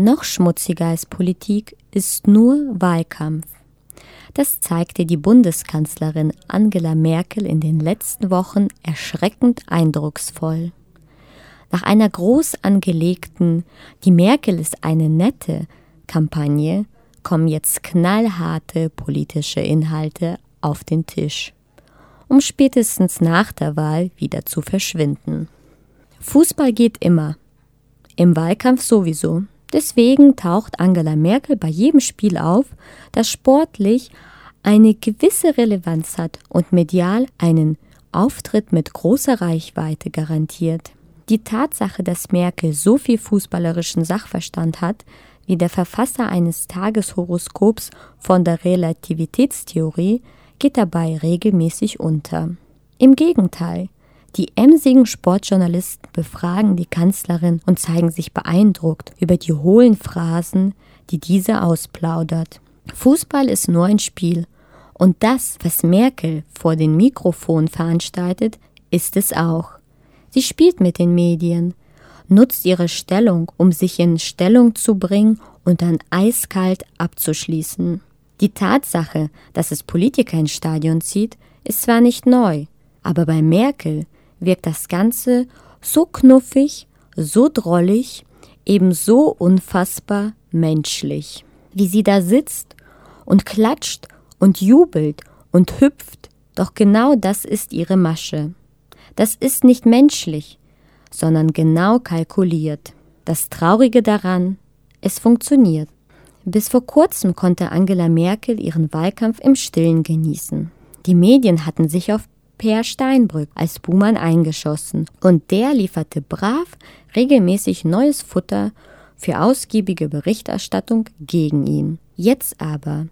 Noch schmutziger als Politik ist nur Wahlkampf. Das zeigte die Bundeskanzlerin Angela Merkel in den letzten Wochen erschreckend eindrucksvoll. Nach einer groß angelegten Die Merkel ist eine nette Kampagne kommen jetzt knallharte politische Inhalte auf den Tisch, um spätestens nach der Wahl wieder zu verschwinden. Fußball geht immer, im Wahlkampf sowieso. Deswegen taucht Angela Merkel bei jedem Spiel auf, das sportlich eine gewisse Relevanz hat und medial einen Auftritt mit großer Reichweite garantiert. Die Tatsache, dass Merkel so viel fußballerischen Sachverstand hat, wie der Verfasser eines Tageshoroskops von der Relativitätstheorie, geht dabei regelmäßig unter. Im Gegenteil, die emsigen Sportjournalisten befragen die Kanzlerin und zeigen sich beeindruckt über die hohlen Phrasen, die diese ausplaudert. Fußball ist nur ein Spiel. Und das, was Merkel vor den Mikrofonen veranstaltet, ist es auch. Sie spielt mit den Medien, nutzt ihre Stellung, um sich in Stellung zu bringen und dann eiskalt abzuschließen. Die Tatsache, dass es Politiker ins Stadion zieht, ist zwar nicht neu, aber bei Merkel wirkt das Ganze so knuffig, so drollig, ebenso unfassbar menschlich. Wie sie da sitzt und klatscht und jubelt und hüpft, doch genau das ist ihre Masche. Das ist nicht menschlich, sondern genau kalkuliert. Das Traurige daran, es funktioniert. Bis vor kurzem konnte Angela Merkel ihren Wahlkampf im Stillen genießen. Die Medien hatten sich auf Per Steinbrück als Buhmann eingeschossen und der lieferte brav regelmäßig neues Futter für ausgiebige Berichterstattung gegen ihn. Jetzt aber,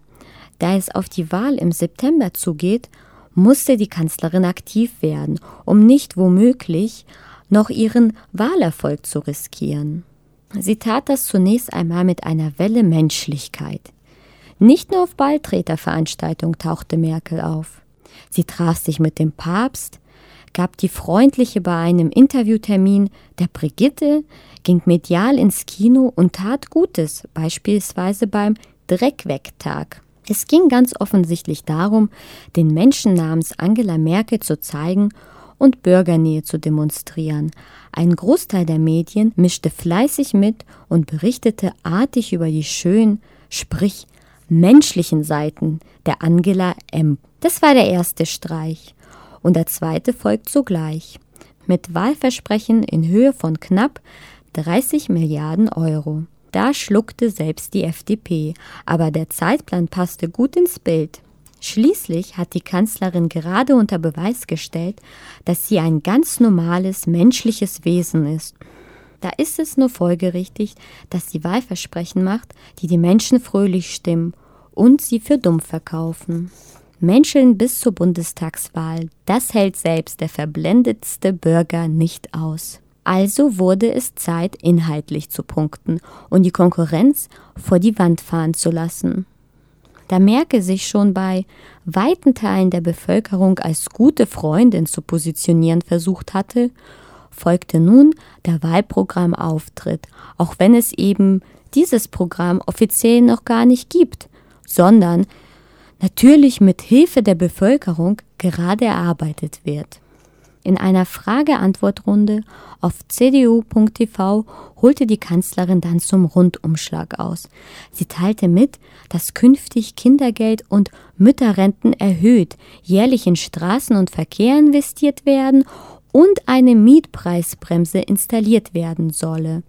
da es auf die Wahl im September zugeht, musste die Kanzlerin aktiv werden, um nicht womöglich noch ihren Wahlerfolg zu riskieren. Sie tat das zunächst einmal mit einer Welle Menschlichkeit. Nicht nur auf Balltreterveranstaltungen tauchte Merkel auf. Sie traf sich mit dem Papst, gab die Freundliche bei einem Interviewtermin der Brigitte, ging medial ins Kino und tat Gutes, beispielsweise beim Dreckwegtag. Es ging ganz offensichtlich darum, den Menschen namens Angela Merkel zu zeigen und Bürgernähe zu demonstrieren. Ein Großteil der Medien mischte fleißig mit und berichtete artig über die schönen, sprich menschlichen Seiten der Angela M. Das war der erste Streich. Und der zweite folgt sogleich. Mit Wahlversprechen in Höhe von knapp 30 Milliarden Euro. Da schluckte selbst die FDP, aber der Zeitplan passte gut ins Bild. Schließlich hat die Kanzlerin gerade unter Beweis gestellt, dass sie ein ganz normales menschliches Wesen ist. Da ist es nur folgerichtig, dass sie Wahlversprechen macht, die die Menschen fröhlich stimmen und sie für dumm verkaufen. Menscheln bis zur Bundestagswahl, das hält selbst der verblendetste Bürger nicht aus. Also wurde es Zeit, inhaltlich zu punkten und die Konkurrenz vor die Wand fahren zu lassen. Da Merkel sich schon bei weiten Teilen der Bevölkerung als gute Freundin zu positionieren versucht hatte, folgte nun der Wahlprogrammauftritt, auch wenn es eben dieses Programm offiziell noch gar nicht gibt, sondern natürlich mit Hilfe der Bevölkerung gerade erarbeitet wird. In einer Frage-Antwort-Runde auf cdu.tv holte die Kanzlerin dann zum Rundumschlag aus. Sie teilte mit, dass künftig Kindergeld und Mütterrenten erhöht, jährlich in Straßen und Verkehr investiert werden und eine Mietpreisbremse installiert werden solle.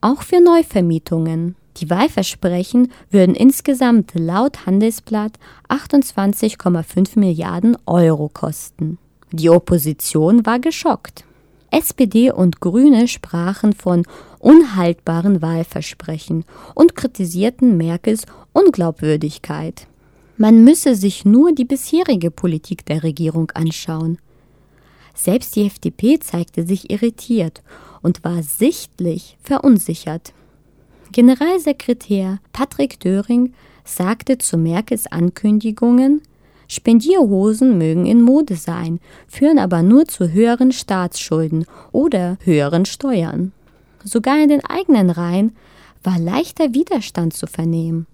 Auch für Neuvermietungen. Die Wahlversprechen würden insgesamt laut Handelsblatt 28,5 Milliarden Euro kosten. Die Opposition war geschockt. SPD und Grüne sprachen von unhaltbaren Wahlversprechen und kritisierten Merkels Unglaubwürdigkeit. Man müsse sich nur die bisherige Politik der Regierung anschauen. Selbst die FDP zeigte sich irritiert und war sichtlich verunsichert. Generalsekretär Patrick Döring sagte zu Merkels Ankündigungen, Spendierhosen mögen in Mode sein, führen aber nur zu höheren Staatsschulden oder höheren Steuern. Sogar in den eigenen Reihen war leichter Widerstand zu vernehmen.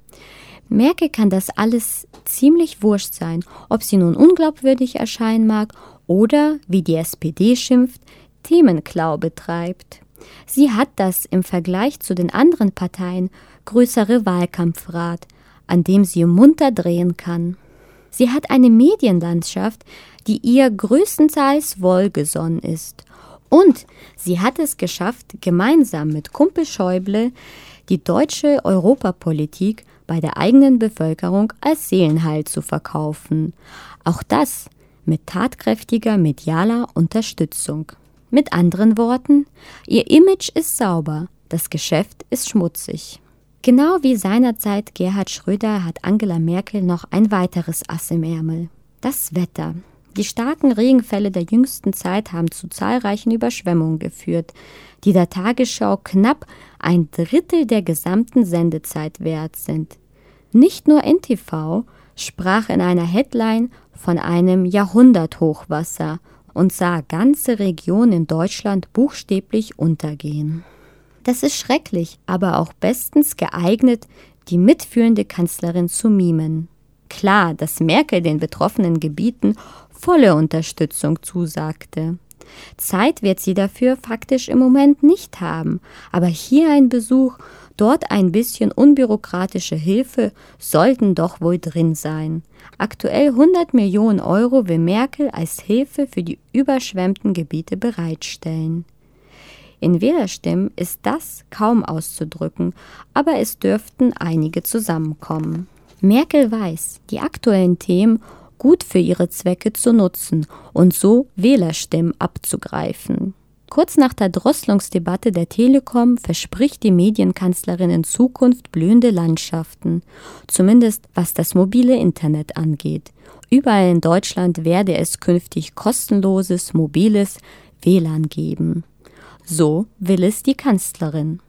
Merkel kann das alles ziemlich wurscht sein, ob sie nun unglaubwürdig erscheinen mag oder, wie die SPD schimpft, Themenklau betreibt. Sie hat das im Vergleich zu den anderen Parteien größere Wahlkampfrad, an dem sie munter drehen kann. Sie hat eine Medienlandschaft, die ihr größtenteils wohlgesonnen ist. Und sie hat es geschafft, gemeinsam mit Kumpel Schäuble die deutsche Europapolitik bei der eigenen Bevölkerung als Seelenheil zu verkaufen. Auch das mit tatkräftiger medialer Unterstützung. Mit anderen Worten, ihr Image ist sauber, das Geschäft ist schmutzig. Genau wie seinerzeit Gerhard Schröder hat Angela Merkel noch ein weiteres Ass im Ärmel. Das Wetter. Die starken Regenfälle der jüngsten Zeit haben zu zahlreichen Überschwemmungen geführt, die der Tagesschau knapp ein Drittel der gesamten Sendezeit wert sind. Nicht nur NTV sprach in einer Headline von einem Jahrhunderthochwasser und sah ganze Regionen in Deutschland buchstäblich untergehen. Das ist schrecklich, aber auch bestens geeignet, die mitfühlende Kanzlerin zu mimen. Klar, dass Merkel den betroffenen Gebieten volle Unterstützung zusagte. Zeit wird sie dafür faktisch im Moment nicht haben, aber hier ein Besuch, dort ein bisschen unbürokratische Hilfe sollten doch wohl drin sein. Aktuell 100 Millionen Euro will Merkel als Hilfe für die überschwemmten Gebiete bereitstellen. In Wählerstimmen ist das kaum auszudrücken, aber es dürften einige zusammenkommen. Merkel weiß, die aktuellen Themen gut für ihre Zwecke zu nutzen und so Wählerstimmen abzugreifen. Kurz nach der Drosselungsdebatte der Telekom verspricht die Medienkanzlerin in Zukunft blühende Landschaften, zumindest was das mobile Internet angeht. Überall in Deutschland werde es künftig kostenloses mobiles WLAN geben. So will es die Kanzlerin.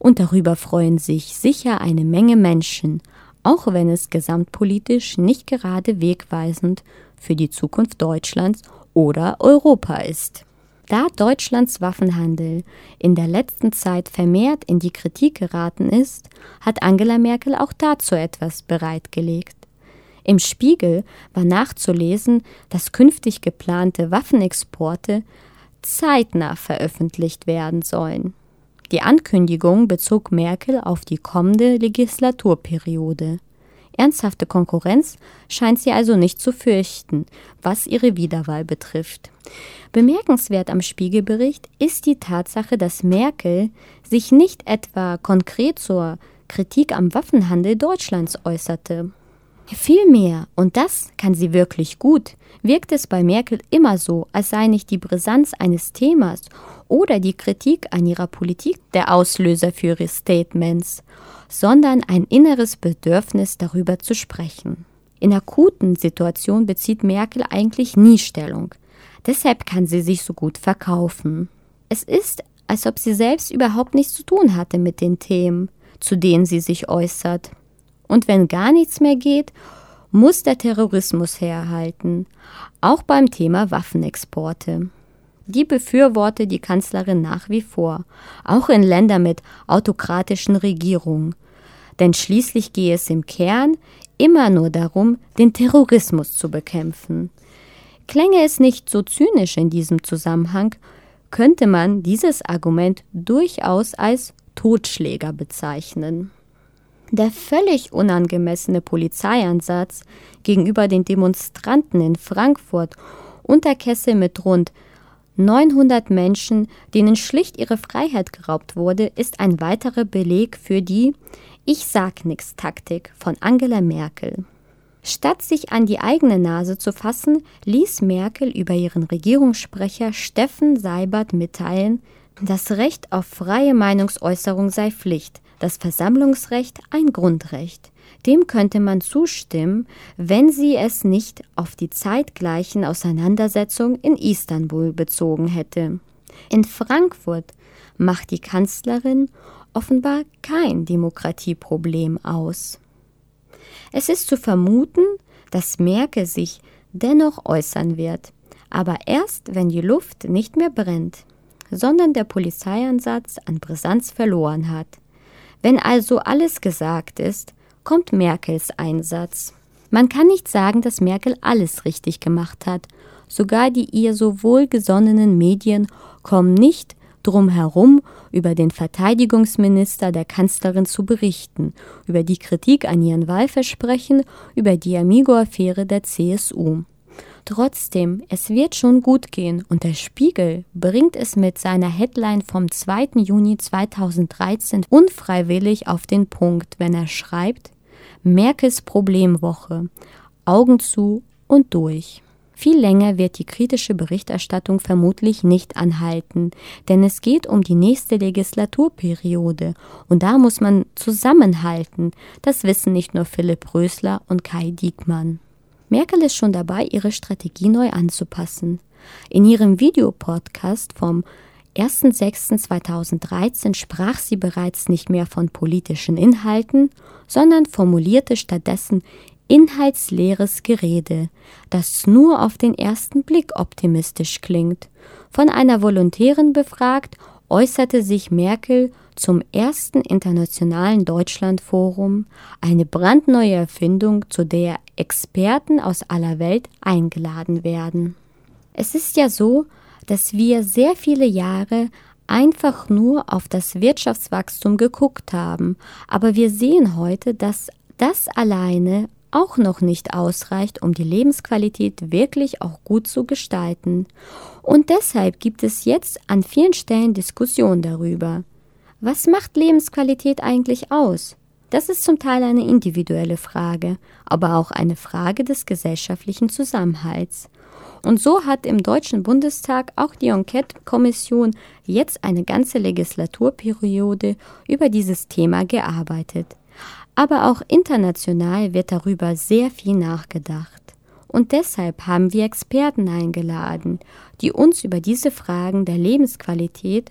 Und darüber freuen sich sicher eine Menge Menschen, auch wenn es gesamtpolitisch nicht gerade wegweisend für die Zukunft Deutschlands oder Europa ist. Da Deutschlands Waffenhandel in der letzten Zeit vermehrt in die Kritik geraten ist, hat Angela Merkel auch dazu etwas bereitgelegt. Im Spiegel war nachzulesen, dass künftig geplante Waffenexporte zeitnah veröffentlicht werden sollen. Die Ankündigung bezog Merkel auf die kommende Legislaturperiode. Ernsthafte Konkurrenz scheint sie also nicht zu fürchten, was ihre Wiederwahl betrifft. Bemerkenswert am Spiegelbericht ist die Tatsache, dass Merkel sich nicht etwa konkret zur Kritik am Waffenhandel Deutschlands äußerte. Vielmehr, und das kann sie wirklich gut, wirkt es bei Merkel immer so, als sei nicht die Brisanz eines Themas oder die Kritik an ihrer Politik der Auslöser für ihre Statements, sondern ein inneres Bedürfnis darüber zu sprechen. In akuten Situationen bezieht Merkel eigentlich nie Stellung. Deshalb kann sie sich so gut verkaufen. Es ist, als ob sie selbst überhaupt nichts zu tun hatte mit den Themen, zu denen sie sich äußert. Und wenn gar nichts mehr geht, muss der Terrorismus herhalten, auch beim Thema Waffenexporte. Die befürworte die Kanzlerin nach wie vor, auch in Ländern mit autokratischen Regierungen. Denn schließlich gehe es im Kern immer nur darum, den Terrorismus zu bekämpfen. Klänge es nicht so zynisch in diesem Zusammenhang, könnte man dieses Argument durchaus als Totschläger bezeichnen. Der völlig unangemessene Polizeieinsatz gegenüber den Demonstranten in Frankfurt unter Kessel mit rund 900 Menschen, denen schlicht ihre Freiheit geraubt wurde, ist ein weiterer Beleg für die Ich sag nix Taktik von Angela Merkel. Statt sich an die eigene Nase zu fassen, ließ Merkel über ihren Regierungssprecher Steffen Seibert mitteilen, das Recht auf freie Meinungsäußerung sei Pflicht, das Versammlungsrecht ein Grundrecht. Dem könnte man zustimmen, wenn sie es nicht auf die zeitgleichen Auseinandersetzungen in Istanbul bezogen hätte. In Frankfurt macht die Kanzlerin offenbar kein Demokratieproblem aus. Es ist zu vermuten, dass Merkel sich dennoch äußern wird, aber erst, wenn die Luft nicht mehr brennt, sondern der Polizeieinsatz an Brisanz verloren hat Wenn also alles gesagt ist, kommt Merkels Einsatz. Man kann nicht sagen, dass Merkel alles richtig gemacht hat. Sogar die ihr so wohlgesonnenen Medien kommen nicht drum herum, über den Verteidigungsminister der Kanzlerin zu berichten, über die Kritik an ihren Wahlversprechen, über die Amigo-Affäre der CSU. Trotzdem, es wird schon gut gehen und der Spiegel bringt es mit seiner Headline vom 2. Juni 2013 unfreiwillig auf den Punkt, wenn er schreibt, Merkels Problemwoche, Augen zu und durch. Viel länger wird die kritische Berichterstattung vermutlich nicht anhalten, denn es geht um die nächste Legislaturperiode und da muss man zusammenhalten. Das wissen nicht nur Philipp Rösler und Kai Diekmann. Merkel ist schon dabei, ihre Strategie neu anzupassen. In ihrem Videopodcast vom 1.6.2013 sprach sie bereits nicht mehr von politischen Inhalten, sondern formulierte stattdessen inhaltsleeres Gerede, das nur auf den ersten Blick optimistisch klingt. Von einer Volontärin befragt, äußerte sich Merkel zum ersten internationalen Deutschlandforum, eine brandneue Erfindung, zu der Experten aus aller Welt eingeladen werden. Es ist ja so, dass wir sehr viele Jahre einfach nur auf das Wirtschaftswachstum geguckt haben, aber wir sehen heute, dass das alleine auch noch nicht ausreicht, um die Lebensqualität wirklich auch gut zu gestalten. Und deshalb gibt es jetzt an vielen Stellen Diskussionen darüber. Was macht Lebensqualität eigentlich aus? Das ist zum Teil eine individuelle Frage, aber auch eine Frage des gesellschaftlichen Zusammenhalts. Und so hat im Deutschen Bundestag auch die Enquete-Kommission jetzt eine ganze Legislaturperiode über dieses Thema gearbeitet. Aber auch international wird darüber sehr viel nachgedacht. Und deshalb haben wir Experten eingeladen, die uns über diese Fragen der Lebensqualität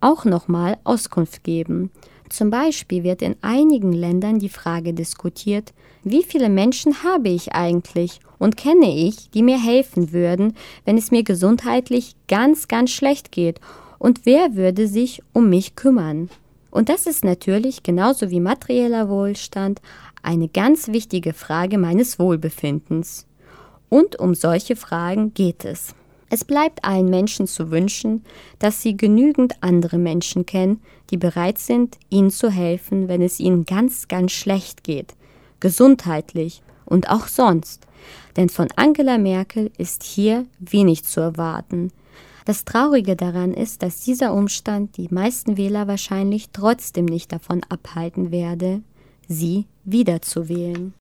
auch nochmal Auskunft geben. Zum Beispiel wird in einigen Ländern die Frage diskutiert, wie viele Menschen habe ich eigentlich und kenne ich, die mir helfen würden, wenn es mir gesundheitlich ganz, ganz schlecht geht, und wer würde sich um mich kümmern? Und das ist natürlich genauso wie materieller Wohlstand eine ganz wichtige Frage meines Wohlbefindens. Und um solche Fragen geht es. Es bleibt allen Menschen zu wünschen, dass sie genügend andere Menschen kennen, die bereit sind, ihnen zu helfen, wenn es ihnen ganz, ganz schlecht geht, gesundheitlich und auch sonst. Denn von Angela Merkel ist hier wenig zu erwarten. Das Traurige daran ist, dass dieser Umstand die meisten Wähler wahrscheinlich trotzdem nicht davon abhalten werde, sie wiederzuwählen.